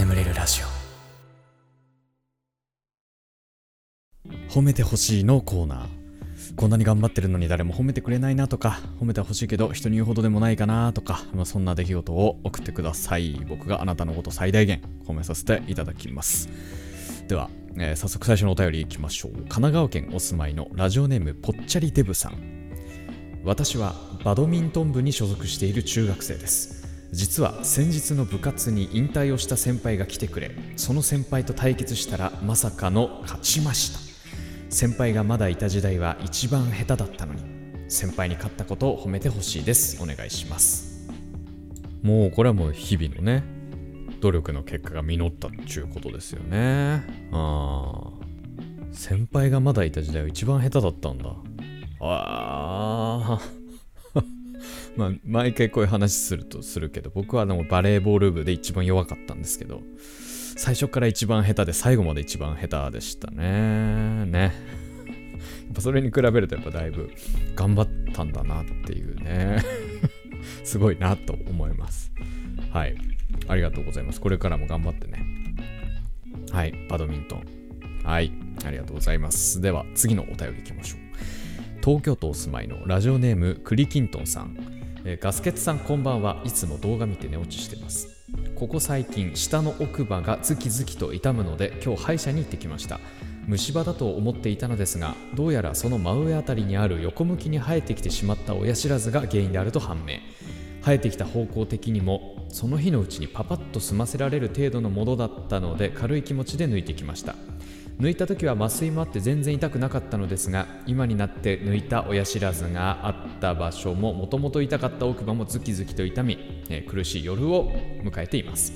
眠れるラジオ。褒めてほしいのコーナー。こんなに頑張ってるのに誰も褒めてくれないなとか褒めてほしいけど人に言うほどでもないかなとか、まあ、そんな出来事を送ってください。僕があなたのこと最大限褒めさせていただきます。では、えー早速最初のお便りいきましょう。神奈川県お住まいのラジオネームぽっちゃりデブさん。私はバドミントン部に所属している中学生です。実は先日の部活に引退をした先輩が来てくれその先輩と対決したらまさかの勝ちました。先輩がまだいた時代は一番下手だったのに先輩に勝ったことを褒めてほしいです。お願いします。もうこれはもう日々のね努力の結果が実ったっちゅうことですよね。ああ。先輩がまだいた時代は一番下手だったんだ。ああ。まあ毎回こういう話するとするけど僕はでもバレーボール部で一番弱かったんですけど最初から一番下手で最後まで一番下手でしたね。ね。やっぱそれに比べるとやっぱだいぶ頑張ったんだなっていうね。すごいなと思います。はい。ありがとうございます。これからも頑張ってね。はい。バドミントン。はい。ありがとうございます。では次のお便りいきましょう。東京都お住まいのラジオネームクリキントンさん、えーガスケツさんこんばんはいつも動画見て寝落ちしてます。ここ最近下の奥歯がズキズキと痛むので今日歯医者に行ってきました。虫歯だと思っていたのですがどうやらその真上あたりにある横向きに生えてきてしまった親知らずが原因であると判明。生えてきた方向的にもその日のうちにパパッと済ませられる程度のものだったので軽い気持ちで抜いてきました。抜いた時は麻酔もあって全然痛くなかったのですが今になって抜いた親知らずがあった場所ももともと痛かった奥歯もズキズキと痛み、えー苦しい夜を迎えています。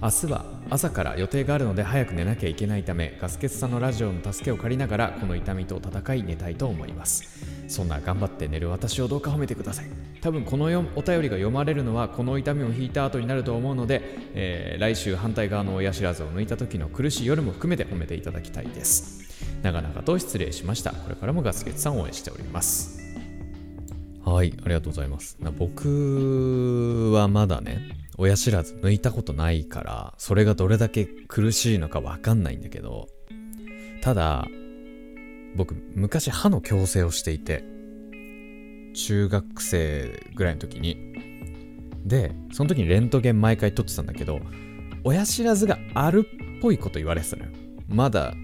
明日は朝から予定があるので早く寝なきゃいけないためガスケツさんのラジオの助けを借りながらこの痛みと戦い寝たいと思います。そんな頑張って寝る私をどうか褒めてください。多分このよお便りが読まれるのはこの痛みを引いた後になると思うので、えー来週反対側の親知らずを抜いた時の苦しい夜も含めて褒めていただきたいです。長々と失礼しました。これからもガスケツさんを応援しております。はいありがとうございます。な僕はまだね親知らず抜いたことないからそれがどれだけ苦しいのかわかんないんだけどただ僕昔歯の矯正をしていて中学生ぐらいの時に。でその時にレントゲン毎回撮ってたんだけど親知らずがあるっぽいこと言われてたのよ。まだ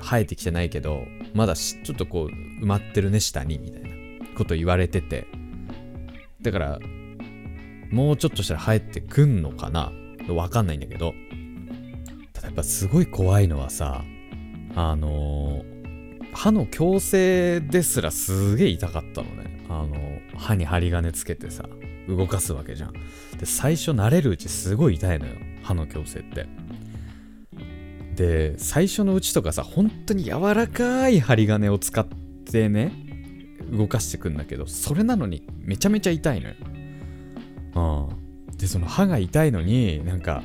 生えてきてないけどまだちょっとこう埋まってるね下にみたいなこと言われてて。だからもうちょっとしたら生えてくんのかな？わかんないんだけど。ただやっぱすごい怖いのはさあのー歯の矯正ですらすげえ痛かったのね。あの歯に針金つけてさ動かすわけじゃん。で最初慣れるうちすごい痛いのよ歯の矯正って。で最初のうちとかさ本当に柔らかい針金を使ってね動かしてくんだけどそれなのにめちゃめちゃ痛いのよ。うん。でその歯が痛いのになんか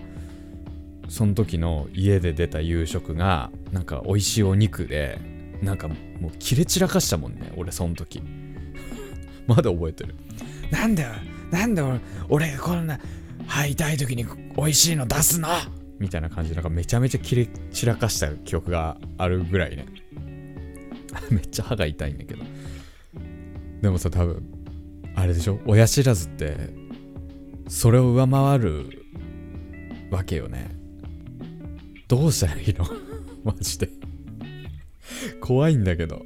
その時の家で出た夕食がなんか美味しいお肉でなんかもう切れ散らかしたもんね俺その時。まだ覚えてる。なんだよなんだよ俺俺こんな歯痛い時に美味しいの出すなみたいな感じでなんかめちゃめちゃ切れ散らかした記憶があるぐらいね。めっちゃ歯が痛いんだけど。でもさ多分あれでしょ？親知らずってそれを上回るわけよね。どうしたらいいの？マジで怖いんだけど。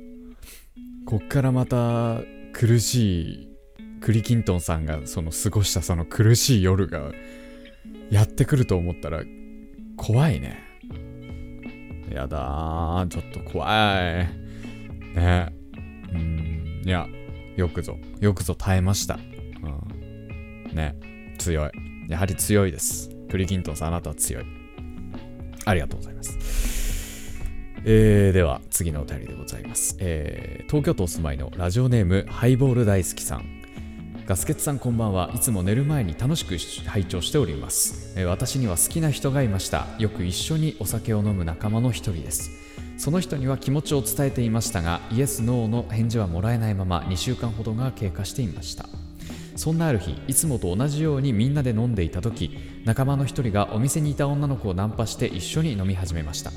こっからまた苦しいクリキントンさんがその過ごしたその苦しい夜がやってくると思ったら怖いね。やだーちょっと怖い。ね。うんいやよくぞよくぞ耐えました、うん、ね強い。やはり強いです。クリキントンさんあなたは強い。ありがとうございます。えー、では次のお便りでございます、えー東京都お住まいのラジオネームハイボール大好きさん。ガスケツさんこんばんは。いつも寝る前に楽しく拝聴しております、えー私には好きな人がいました。よく一緒にお酒を飲む仲間の一人です。その人には気持ちを伝えていましたがイエス・ノーの返事はもらえないまま2週間ほどが経過していました。そんなある日いつもと同じようにみんなで飲んでいた時仲間の一人がお店にいた女の子をナンパして一緒に飲み始めました。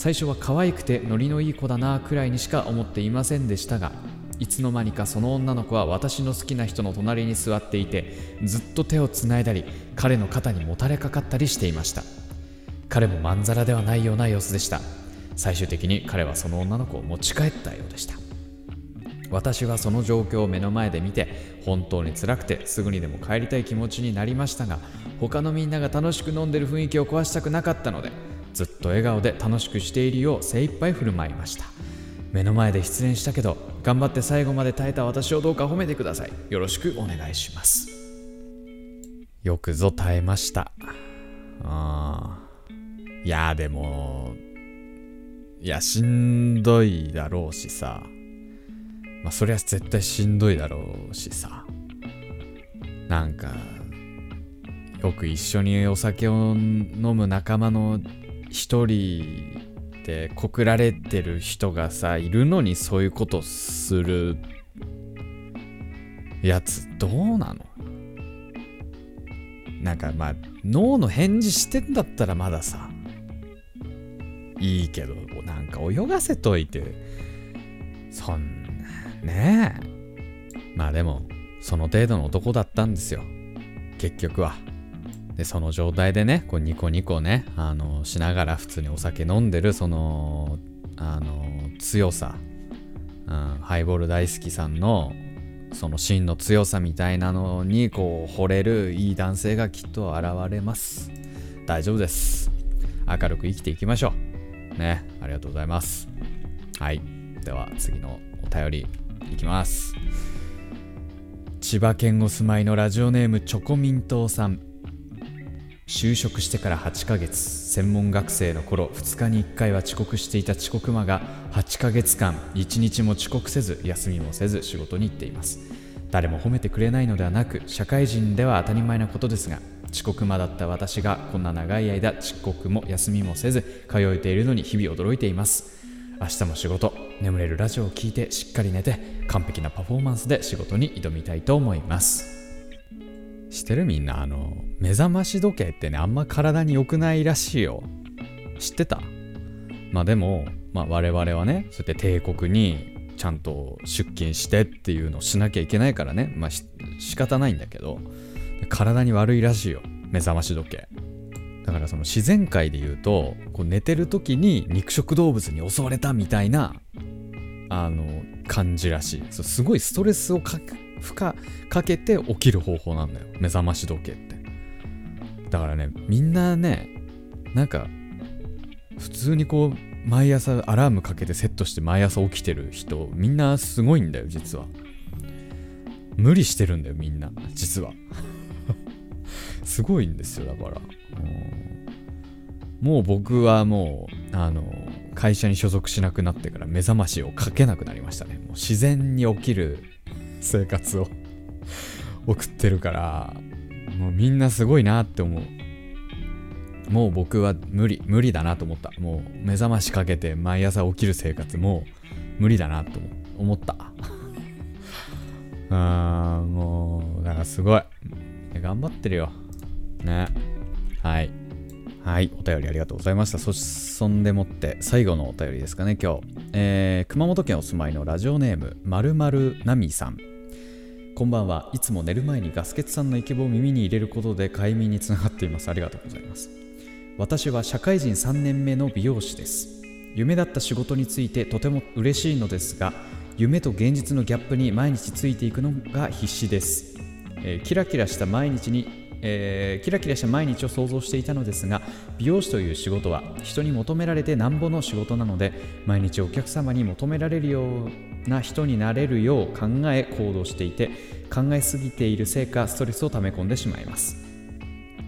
最初は可愛くてノリのいい子だなくらいにしか思っていませんでしたがいつの間にかその女の子は私の好きな人の隣に座っていてずっと手をつないだり彼の肩にもたれかかったりしていました。彼もまんざらではないような様子でした。最終的に彼はその女の子を持ち帰ったようでした。私はその状況を目の前で見て本当に辛くてすぐにでも帰りたい気持ちになりましたが他のみんなが楽しく飲んでる雰囲気を壊したくなかったのでずっと笑顔で楽しくしているよう精一杯振る舞いました。目の前で失恋したけど頑張って最後まで耐えた私をどうか褒めてください。よろしくお願いします。よくぞ耐えました。あいやでもいやしんどいだろうしさ。まあそりゃ絶対しんどいだろうしさ。なんかよく一緒にお酒を飲む仲間の一人で告られてる人がさいるのにそういうことするやつどうなの？なんかまあ脳の返事してんだったらまださいいけどなんか泳がせといて。そんなねえ。まあでもその程度の男だったんですよ。結局は。でその状態でねこうニコニコねあのしながら普通にお酒飲んでるそのあの強さ、うん、ハイボール大好きさんのその芯の強さみたいなのにこう惚れるいい男性がきっと現れます。大丈夫です。明るく生きていきましょう。ねありがとうございます。はい。では次のお便りいきます。千葉県お住まいのラジオネームチョコミントさん。就職してから8ヶ月。専門学生の頃2日に1回は遅刻していた遅刻魔が8ヶ月間1日も遅刻せず休みもせず仕事に行っています。誰も褒めてくれないのではなく社会人では当たり前なことですが遅刻魔だった私がこんな長い間遅刻も休みもせず通えているのに日々驚いています。明日も仕事眠れるラジオを聴いてしっかり寝て完璧なパフォーマンスで仕事に挑みたいと思います。してる？みんな。あの目覚まし時計ってねあんま体に良くないらしいよ。知ってた？まあでも、まあ、我々はねそうやって帝国にちゃんと出勤してっていうのをしなきゃいけないからね。まあ仕方ないんだけど体に悪いらしいよ。目覚まし時計。だからその自然界で言うとこう寝てる時に肉食動物に襲われたみたいなあの感じらしい。そうすごいストレスをか負荷かけて起きる方法なんだよ。目覚まし時計って。だからねみんなねなんか普通にこう毎朝アラームかけてセットして毎朝起きてる人みんなすごいんだよ実は。無理してるんだよみんな。実は。すごいんですよだから。もう僕はもうあの会社に所属しなくなってから目覚ましをかけなくなりましたね。もう自然に起きる生活を送ってるからもうみんなすごいなって思う。もう僕は無理無理だなと思った。もう目覚ましかけて毎朝起きる生活も無理だなと思った。あーもうだからすごい。頑張ってるよ。ね。はい。はい。お便りありがとうございました。そそんでもって最後のお便りですかね今日、えー、熊本県お住まいのラジオネームまるまるなみさん。こんばんは。いつも寝る前にガスケツさんのイケボを耳に入れることで快眠につながっています。ありがとうございます。私は社会人3年目の美容師です。夢だった仕事についてとても嬉しいのですが夢と現実のギャップに毎日ついていくのが必死です、えー、キラキラした毎日にえー、キラキラした毎日を想像していたのですが美容師という仕事は人に求められてなんぼの仕事なので毎日お客様に求められるような人になれるよう考え行動していて考えすぎているせいかストレスを溜め込んでしまいます。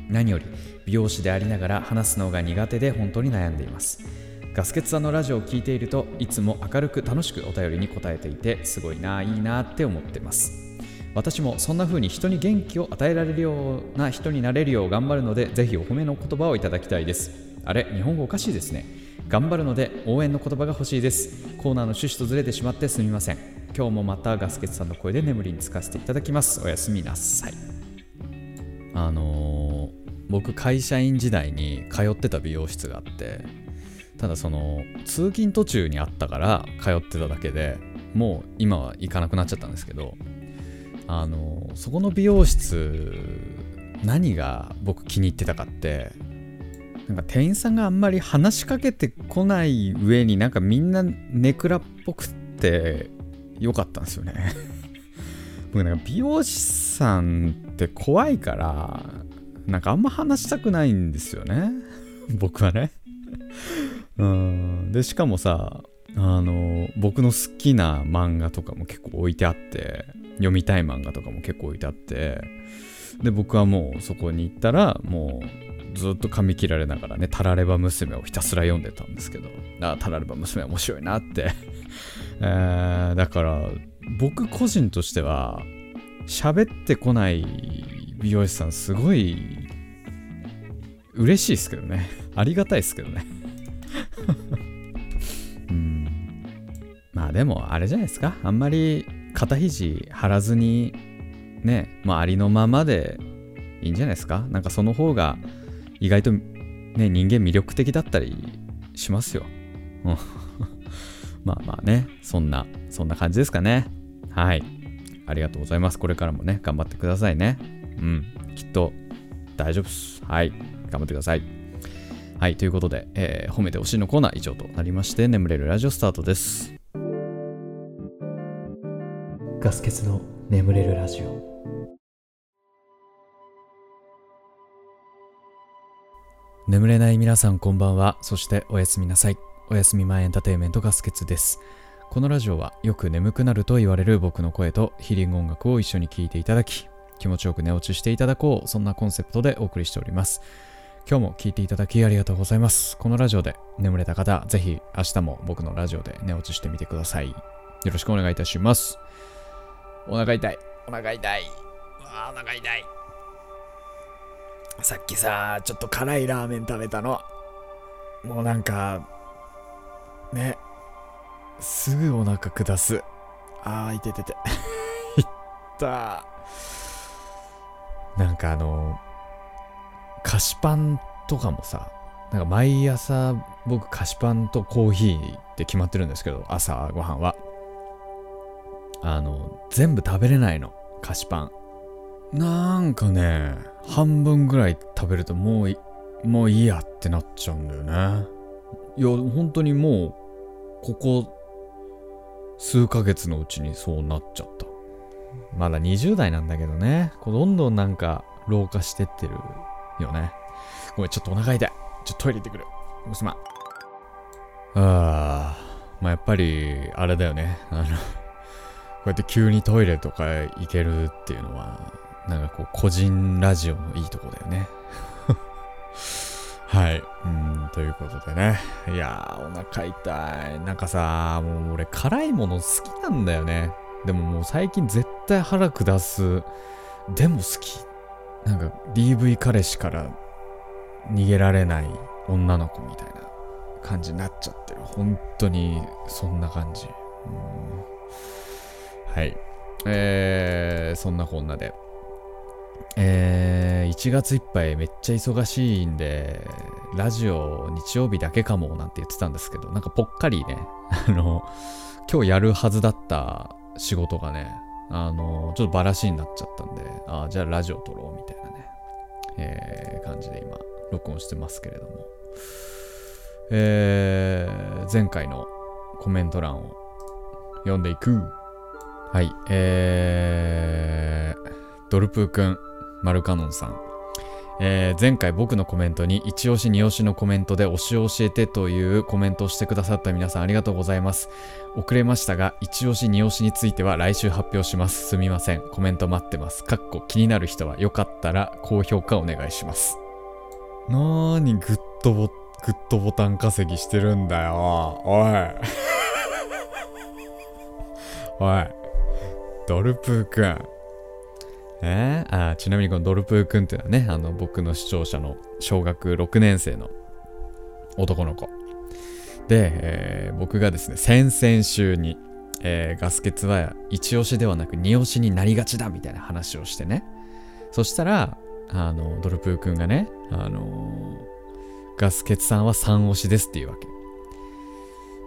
何より美容師でありながら話すのが苦手で本当に悩んでいます。ガスケツさんのラジオを聴いているといつも明るく楽しくお便りに答えていてすごいないいなって思ってます。私もそんな風に人に元気を与えられるような人になれるよう頑張るのでぜひお褒めの言葉をいただきたいです。あれ日本語おかしいですね。頑張るので応援の言葉が欲しいです。コーナーの趣旨とずれてしまってすみません。今日もまたガスケツさんの声で眠りにつかせていただきます。おやすみなさい。あのー、僕会社員時代に通ってた美容室があってただその通勤途中にあったから通ってただけでもう今は行かなくなっちゃったんですけどあのそこの美容室何が僕気に入ってたかってなんか店員さんがあんまり話しかけてこない上になんかみんなネクラっぽくって良かったんですよね。僕なんか美容師さんって怖いからなんかあんま話したくないんですよね。僕はね。うん。でしかもさあの僕の好きな漫画とかも結構置いてあって読みたい漫画とかも結構置いてあってで僕はもうそこに行ったらもうずっと噛み切られながらね「タラレバ娘」をひたすら読んでたんですけどあタラレバ娘面白いなって。えー、だから僕個人としては喋ってこない美容師さんすごい嬉しいですけどね。ありがたいですけどね。うん。まあでもあれじゃないですか。あんまり肩肘張らずにねまあありのままでいいんじゃないですか？なんかその方が意外とね人間魅力的だったりしますよ。まあまあねそんなそんな感じですかね。はい。ありがとうございます。これからもね頑張ってくださいね。うん。きっと大丈夫です。はい。頑張ってください。はい、ということで、えー、褒めてほしいのコーナー以上となりまして、眠れるラジオスタートです。ガス欠の眠れるラジオ。眠れない皆さんこんばんは。そしておやすみなさい。おやすみ前エンターテインメントガス欠です。このラジオはよく眠くなると言われる僕の声とヒーリング音楽を一緒に聴いていただき、気持ちよく寝落ちしていただこう、そんなコンセプトでお送りしております。今日も聞いていただきありがとうございます。このラジオで眠れた方、ぜひ明日も僕のラジオで寝落ちしてみてください。よろしくお願いいたします。お腹痛い。お腹痛い。あお腹痛い。さっきさ、ちょっと辛いラーメン食べたの。もうなんか、ね、すぐお腹下す。あー、いててて。いった。なんかあの、菓子パンとかもさ、なんか毎朝僕菓子パンとコーヒーって決まってるんですけど、朝ごはんは。あの、全部食べれないの、菓子パン。なんかね、半分ぐらい食べるともうもういいやってなっちゃうんだよね。いや、本当にもう、ここ、数ヶ月のうちにそうなっちゃった。まだ20代なんだけどね、こうどんどんなんか老化してってるよね。ごめん、ちょっとお腹痛い。ちょっとトイレ行ってくる。すまん。ああ、まあやっぱり、あれだよね。あのこうやって急にトイレとか行けるっていうのは、なんかこう、個人ラジオのいいとこだよね。はい。うん、ということでね。いやー、お腹痛い。なんかさ、もう俺、辛いもの好きなんだよね。でももう最近絶対腹下す。でも好きなんか DV 彼氏から逃げられない女の子みたいな感じになっちゃってる。本当にそんな感じ。うんはい。えー、そんなこんなで。えー、1月いっぱいめっちゃ忙しいんで、ラジオ日曜日だけかもなんて言ってたんですけど、なんかぽっかりね、あの、今日やるはずだった仕事がね、あの、ちょっとバラシになっちゃったんで、あじゃあラジオ撮ろうみたいなね、えー、感じで今、録音してますけれども、えー、前回のコメント欄を読んでいく。はい、えー、ドルプーくん、マルカノンさん、えー、前回僕のコメントに一押し二押しのコメントで推しを教えてというコメントをしてくださった皆さんありがとうございます。遅れましたが一押し二押しについては来週発表します。すみません。コメント待ってます。かっこ気になる人はよかったら高評価お願いします。なーにグッドボグッドボタン稼ぎしてるんだよ。おい。おい。ドルプーくんえー、あちなみにこのドルプーくんっていうのはね、あの僕の視聴者の小学6年生の男の子。で、えー、僕がですね、先々週に、えー、ガス欠は一押しではなく二押しになりがちだみたいな話をしてね。そしたらあのドルプー君がね、あのガス欠さんは3押しですっていうわけ。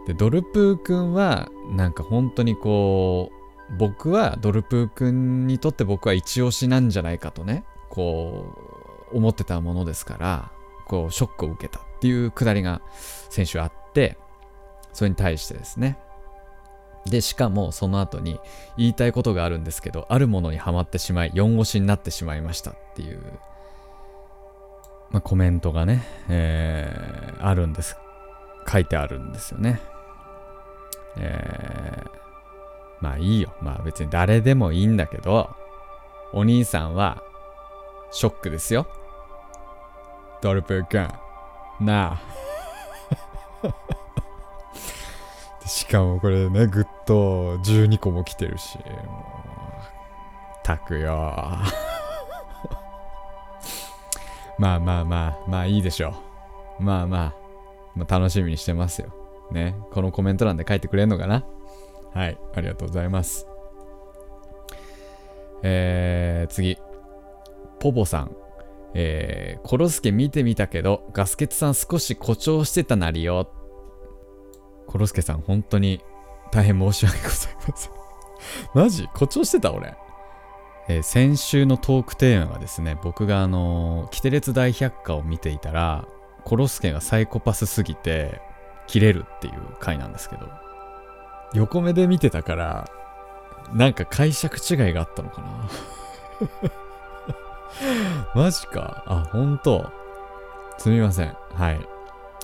でドルプー君はなんか本当にこう僕はドルプー君にとって僕は一押しなんじゃないかとねこう思ってたものですからこうショックを受けたっていうくだりが先週あってそれに対してですね。でしかもその後に言いたいことがあるんですけどあるものにはまってしまい4押しになってしまいましたっていう、まあ、コメントがね、えー、あるんです。書いてあるんですよね。えー、まあいいよ。まあ別に誰でもいいんだけどお兄さんはショックですよ。ドルプー君なあ。しかもこれねぐっと12個も来てるしもうたくよ まあまあまあまあいいでしょう。まあまあ、まあ、楽しみにしてますよ。ね。このコメント欄で書いてくれるのかな？はいありがとうございます。えー、次。ポポさん。えー、コロスケ見てみたけど、ガスケツさん少し誇張してたなりよ。コロスケさん、本当に大変申し訳ございません。マジ？誇張してた？俺。えー、先週のトークテーマがですね、僕があのー、キテレツ大百科を見ていたら、コロスケがサイコパスすぎて、切れるっていう回なんですけど、横目で見てたから、なんか解釈違いがあったのかな マジか。あ、ほんと。すみません。はい。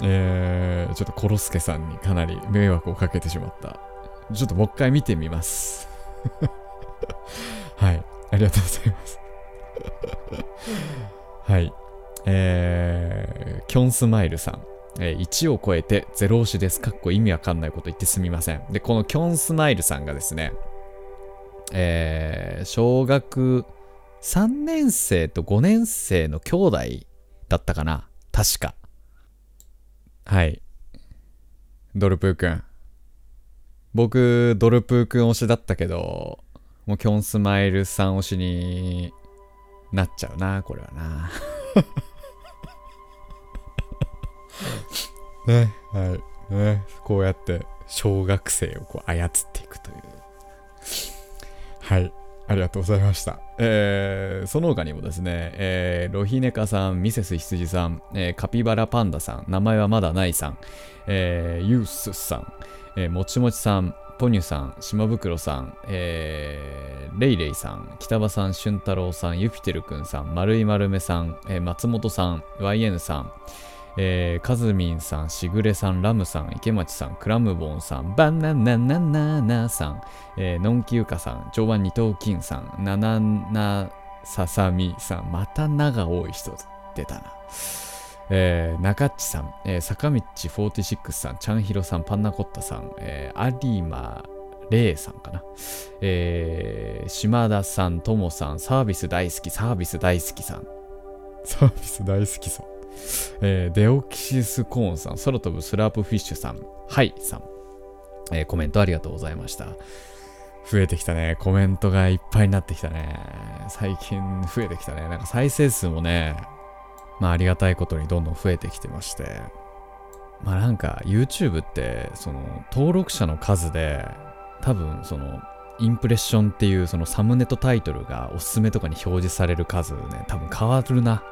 えー、ちょっとコロスケさんにかなり迷惑をかけてしまった。ちょっともう一回見てみます。はい。ありがとうございます。はい。えー、キョンスマイルさん。えー、1を超えて0押しです。かっこ意味わかんないこと言ってすみません。で、このキョンスマイルさんがですね、えー、小学3年生と5年生の兄弟だったかな確か。はい。ドルプーくん。僕、ドルプーくん推しだったけど、もうキョンスマイルさん推しになっちゃうな、これはな。ね、はい。ね、こうやって小学生をこう操っていくという。はい。ありがとうございました。えー、その他にもですね、えー、ロヒネカさん、ミセス羊さん、えー、カピバラパンダさん、名前はまだないさん、えー、ユースさん、えー、もちもちさん、ポニュさん、島袋さん、えー、レイレイさん、北場さん、俊太郎さん、ユピテルくんさん、丸い丸めさん、えー、松本さん、YN さん、えー、カズミンさん、しぐれさん、ラムさん、池町さん、クラムボンさん、バナナナナナさん、えー、のんきゆかさん、常磐二頭金さん、ナナナささみさん、また名が多い人出たな。えー、中っちさん、えー、坂道46さん、ちゃんひろさん、パンナコッタさん、えー、有馬レイさんかな。えー、島田さん、ともさん、サービス大好き、サービス大好きさん。サービス大好きさん。えー、デオキシスコーンさん、空飛ぶスラープフィッシュさん、はいさん、えー、コメントありがとうございました。増えてきたね。コメントがいっぱいになってきたね。最近増えてきたね。なんか再生数もね、まあありがたいことにどんどん増えてきてまして。まあなんか YouTube ってその登録者の数で多分そのインプレッションっていうそのサムネとタイトルがおすすめとかに表示される数ね多分変わるな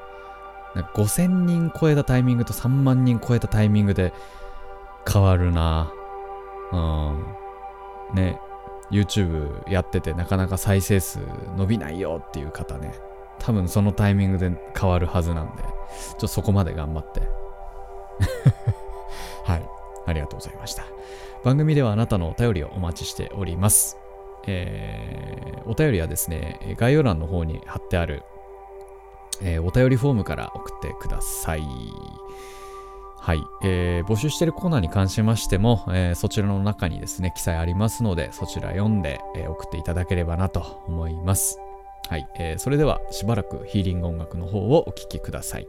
5000人超えたタイミングと3万人超えたタイミングで変わるな。うん。ね。YouTube やっててなかなか再生数伸びないよっていう方ね。多分そのタイミングで変わるはずなんでちょっとそこまで頑張って。はい。ありがとうございました。番組ではあなたのお便りをお待ちしております。えー、お便りはですね概要欄の方に貼ってあるえー、お便りフォームから送ってください。はい、えー、募集しているコーナーに関しましても、えー、そちらの中にですね、記載ありますので、そちら読んで、えー、送っていただければなと思います。はい、えー、それではしばらくヒーリング音楽の方をお聴きください。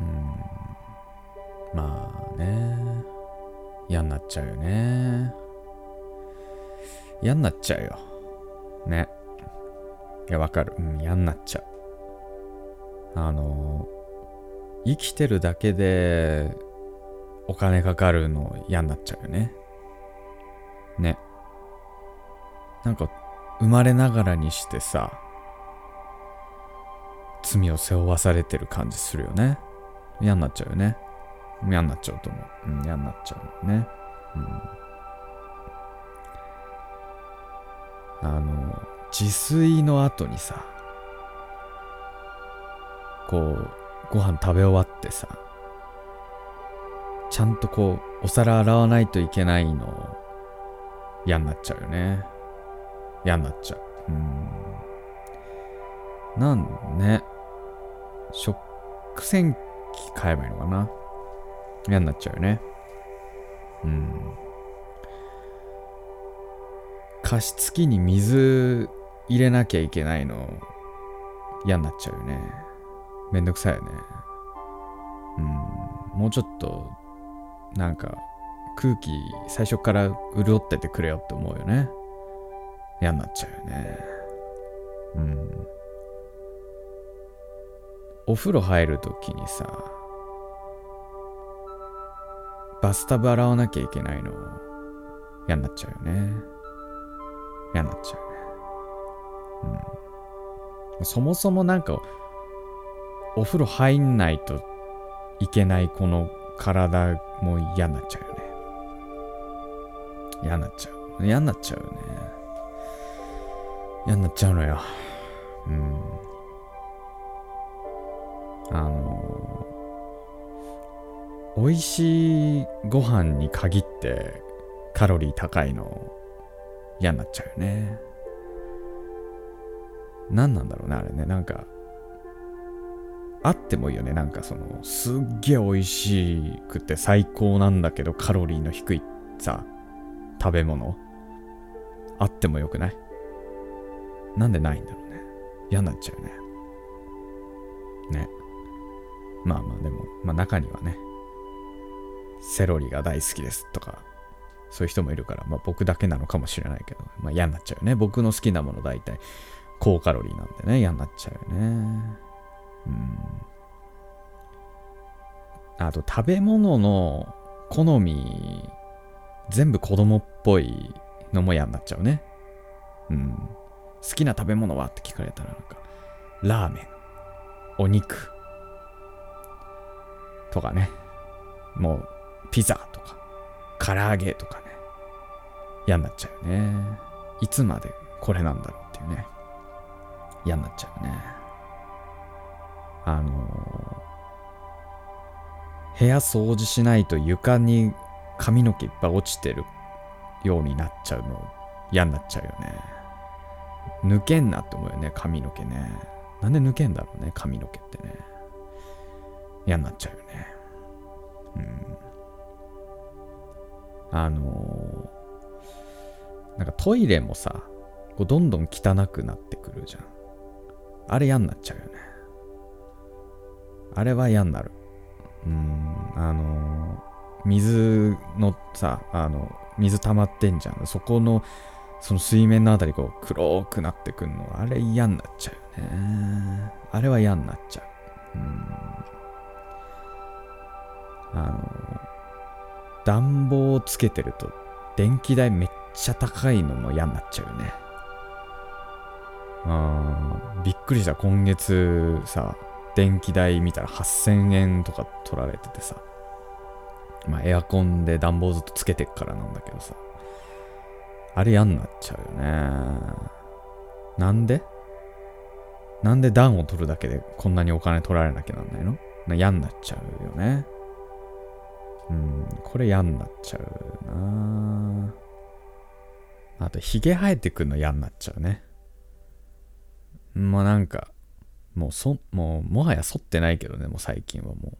うん。まあね。嫌になっちゃうよね。嫌になっちゃうよ。ね。いやわかる。うん嫌になっちゃう。あの生きてるだけでお金かかるの嫌になっちゃうよね。ね。なんか生まれながらにしてさ罪を背負わされてる感じするよね。嫌になっちゃうよね。嫌になっちゃうと思う、うん、嫌になっちゃうね。うん。あの自炊の後にさこうご飯食べ終わってさちゃんとこうお皿洗わないといけないの嫌になっちゃうよね。嫌になっちゃう。うん。なんね食洗機買えばいいのかな？嫌になっちゃうよね。うん。加湿器に水入れなきゃいけないの嫌になっちゃうよね。めんどくさいよね。うん。もうちょっとなんか空気最初から潤っててくれよって思うよね。嫌になっちゃうよね。うん。お風呂入るときにさバスタブ洗わなきゃいけないの嫌になっちゃうよね。嫌になっちゃうね。うん。そもそもなんかお風呂入んないといけないこの体も嫌になっちゃうよね。嫌になっちゃう。嫌になっちゃうよね。嫌になっちゃうのよ。うん。あの美味しいご飯に限ってカロリー高いの嫌になっちゃうよね。何なんだろうねあれね。なんかあってもいいよね。なんかそのすっげえ美味しくて最高なんだけどカロリーの低いさ食べ物。あってもよくない？なんでないんだろうね。嫌になっちゃうね。ね。まあまあでも、まあ中にはね、セロリが大好きですとか、そういう人もいるから、まあ僕だけなのかもしれないけど、まあ嫌になっちゃうよね。僕の好きなもの大体高カロリーなんでね、嫌になっちゃうよね。うん。あと食べ物の好み、全部子供っぽいのも嫌になっちゃうね。うん。好きな食べ物は？って聞かれたらなんか、ラーメン、お肉、とかね。もう、ピザとか、唐揚げとかね。嫌になっちゃうよね。いつまでこれなんだろうっていうね。嫌になっちゃうね。あのー、部屋掃除しないと床に髪の毛いっぱい落ちてるようになっちゃうの嫌になっちゃうよね。抜けんなって思うよね、髪の毛ね。なんで抜けんだろうね、髪の毛ってね。嫌になっちゃうよね。うん。あのー、なんかトイレもさ、こうどんどん汚くなってくるじゃん。あれ嫌になっちゃうよね。あれは嫌になる。うん、あのー、水のさ、あの、水溜まってんじゃん。そこの、その水面のあたりこう黒くなってくんの。あれ嫌になっちゃうよね。あれは嫌になっちゃう。うんあの、暖房をつけてると電気代めっちゃ高いのも嫌になっちゃうよね。あびっくりした。今月さ、電気代見たら8000円とか取られててさ。まあエアコンで暖房ずっとつけてっからなんだけどさ。あれ嫌になっちゃうよね。なんで？なんで暖を取るだけでこんなにお金取られなきゃなんないの？嫌になっちゃうよね。うん、これ嫌になっちゃうなあと、ヒゲ生えてくるの嫌になっちゃうね。まあなんか、もうそ、もう、もはや剃ってないけどね、もう最近はも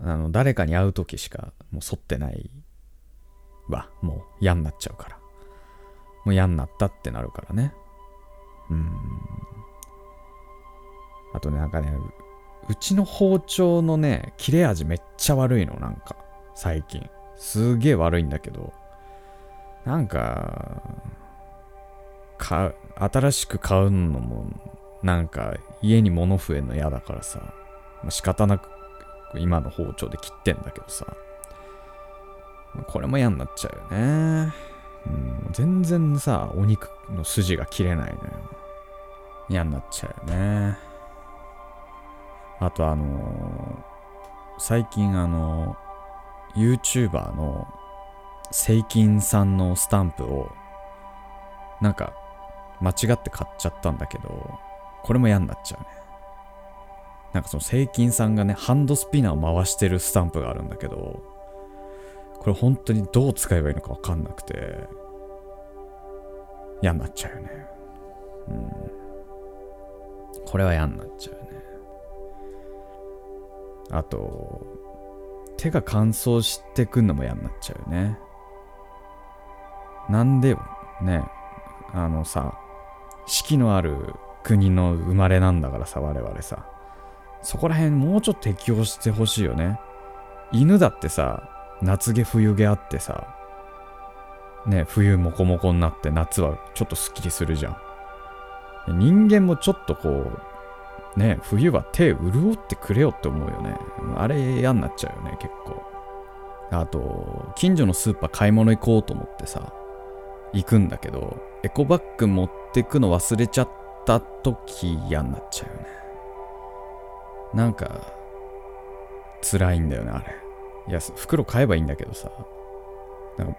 う。あの、誰かに会う時しか、もう剃ってないわ。もう嫌になっちゃうから。もう嫌になったってなるからね。うん。あとね、なんかね、うちの包丁のね、切れ味めっちゃ悪いの、なんか、最近。すげえ悪いんだけど、なんか、か、新しく買うのも、なんか、家に物増えんの嫌だからさ、まあ、仕方なく、今の包丁で切ってんだけどさ、これも嫌になっちゃうよね。うん、全然さ、お肉の筋が切れないのよ。嫌になっちゃうよね。あとあのー、最近あのー、YouTuber のセイキンさんのスタンプをなんか間違って買っちゃったんだけど、これも嫌になっちゃうね。なんかそのセイキンさんがね、ハンドスピナーを回してるスタンプがあるんだけど、これ本当にどう使えばいいのかわかんなくて、嫌になっちゃうよね。うん。これは嫌になっちゃうね。あと、手が乾燥してくんのも嫌になっちゃうよね。なんでよ、ね、あのさ、四季のある国の生まれなんだからさ、我々さ。そこら辺もうちょっと適応してほしいよね。犬だってさ、夏毛冬毛あってさ、ね、冬モコモコになって夏はちょっとスッキリするじゃん。人間もちょっとこう、ね、冬は手潤ってくれよって思うよね。あれ嫌になっちゃうよね、結構。あと、近所のスーパー買い物行こうと思ってさ、行くんだけど、エコバッグ持ってくの忘れちゃった時嫌になっちゃうよね。なんか、辛いんだよね、あれ。いや、袋買えばいいんだけどさ。なんか、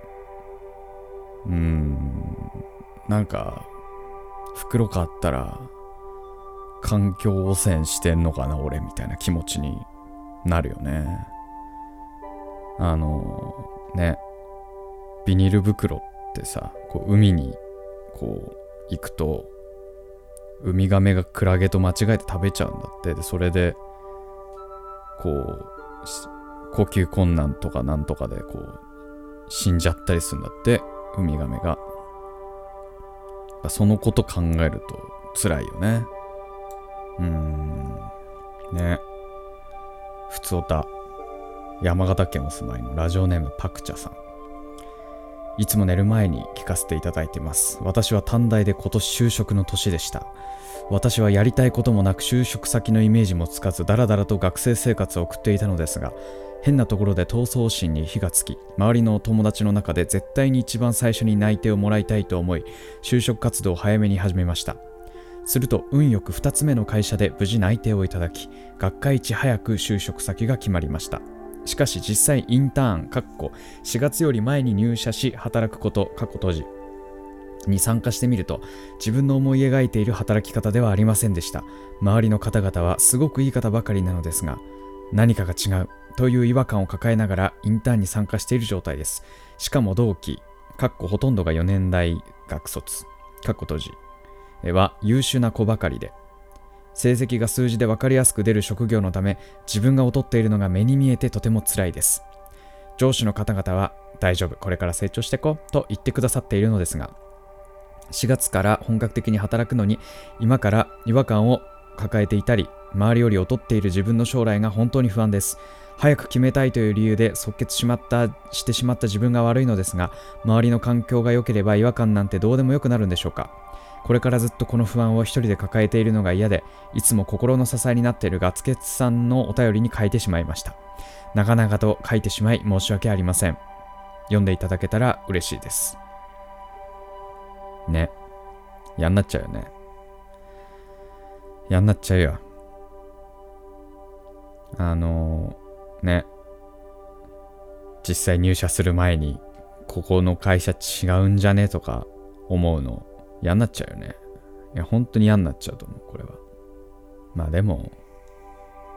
うーん、なんか、袋買ったら、環境汚染してんのかな、俺みたいな気持ちになるよね。あの、ね、ビニール袋ってさ、こう海にこう行くと、ウミガメがクラゲと間違えて食べちゃうんだって。で、それで、こう、呼吸困難とかなんとかで、こう、死んじゃったりするんだって、ウミガメが。そのこと考えると辛いよね。うーん。ね。ふつおた。山形県お住まいのラジオネームパクチャさん。いつも寝る前に聞かせていただいてます。私は短大で今年就職の年でした。私はやりたいこともなく就職先のイメージもつかず、だらだらと学生生活を送っていたのですが、変なところで闘争心に火がつき、周りの友達の中で絶対に一番最初に内定をもらいたいと思い、就職活動を早めに始めました。すると、運よく2つ目の会社で無事内定をいただき、学会一早く就職先が決まりました。しかし実際インターン、かっこ4月より前に入社し働くこと、過去閉じに参加してみると自分の思い描いている働き方ではありませんでした。周りの方々はすごくいい方ばかりなのですが何かが違うという違和感を抱えながらインターンに参加している状態です。しかも同期、かっこほとんどが4年大学卒、かっこ閉じは優秀な子ばかりで成績が数字で分かりやすく出る職業のため自分が劣っているのが目に見えてとても辛いです。上司の方々は大丈夫これから成長してこうと言ってくださっているのですが4月から本格的に働くのに今から違和感を抱えていたり周りより劣っている自分の将来が本当に不安です。早く決めたいという理由で即決しまったしてしまった自分が悪いのですが周りの環境が良ければ違和感なんてどうでもよくなるんでしょうか。これからずっとこの不安を一人で抱えているのが嫌で、いつも心の支えになっているガツケツさんのお便りに書いてしまいました。長々と書いてしまい申し訳ありません。読んでいただけたら嬉しいです。ね。嫌になっちゃうよね。嫌になっちゃうよ。あのー、ね。実際入社する前に、ここの会社違うんじゃね？とか思うの嫌になっちゃうよね。いや、本当に嫌になっちゃうと思う、これは。まあでも、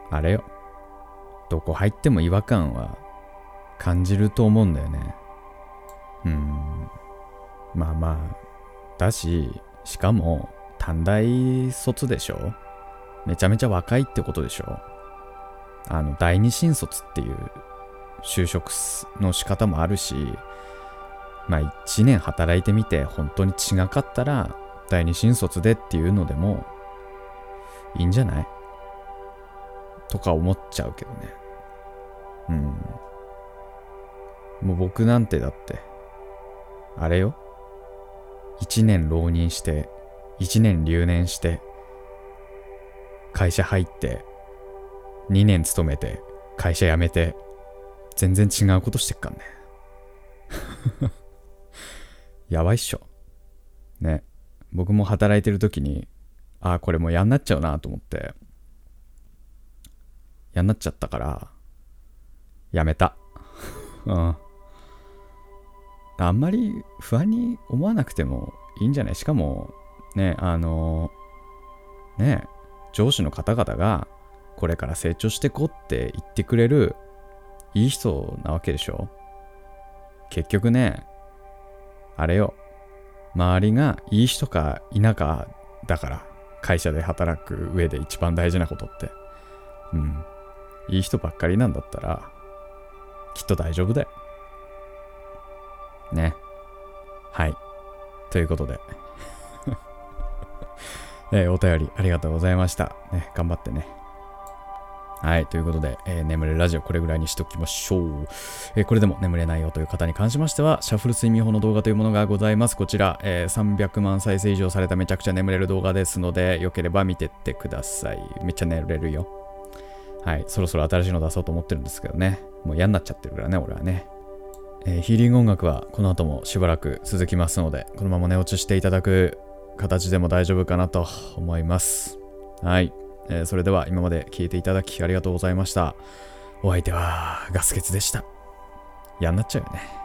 あれよ。どこ入っても違和感は感じると思うんだよね。うん。まあまあ、だし、しかも、短大卒でしょめちゃめちゃ若いってことでしょあの、第二新卒っていう就職の仕方もあるし、まあ1年働いてみて本当に違かったら第二新卒でっていうのでもいいんじゃない？とか思っちゃうけどね。うん。もう僕なんてだって、あれよ。一年浪人して、一年留年して、会社入って、2年勤めて、会社辞めて、全然違うことしてっかんね。やばいっしょ。ね。僕も働いてる時に、ああ、これもう嫌になっちゃうなと思って、嫌になっちゃったから、やめた。うん。あんまり不安に思わなくてもいいんじゃない？しかも、ね、あの、ね、上司の方々が、これから成長してこうって言ってくれるいい人なわけでしょ？結局ね、あれよ、周りがいい人か否かだから、会社で働く上で一番大事なことって。うん。いい人ばっかりなんだったら、きっと大丈夫だよ。ね。はい。ということで えー、お便りありがとうございました。ね、頑張ってね。はい。ということで、えー、眠れるラジオこれぐらいにしときましょう。えー、これでも眠れないよという方に関しましては、シャッフル睡眠法の動画というものがございます。こちら、えー、300万再生以上されためちゃくちゃ眠れる動画ですので、よければ見てってください。めっちゃ寝れるよ。はい。そろそろ新しいの出そうと思ってるんですけどね。もう嫌になっちゃってるからね、俺はね。えー、ヒーリング音楽はこの後もしばらく続きますので、このまま寝落ちしていただく形でも大丈夫かなと思います。はい。えー、それでは今まで聞いていただきありがとうございました。お相手はガスケツでした。嫌になっちゃうよね。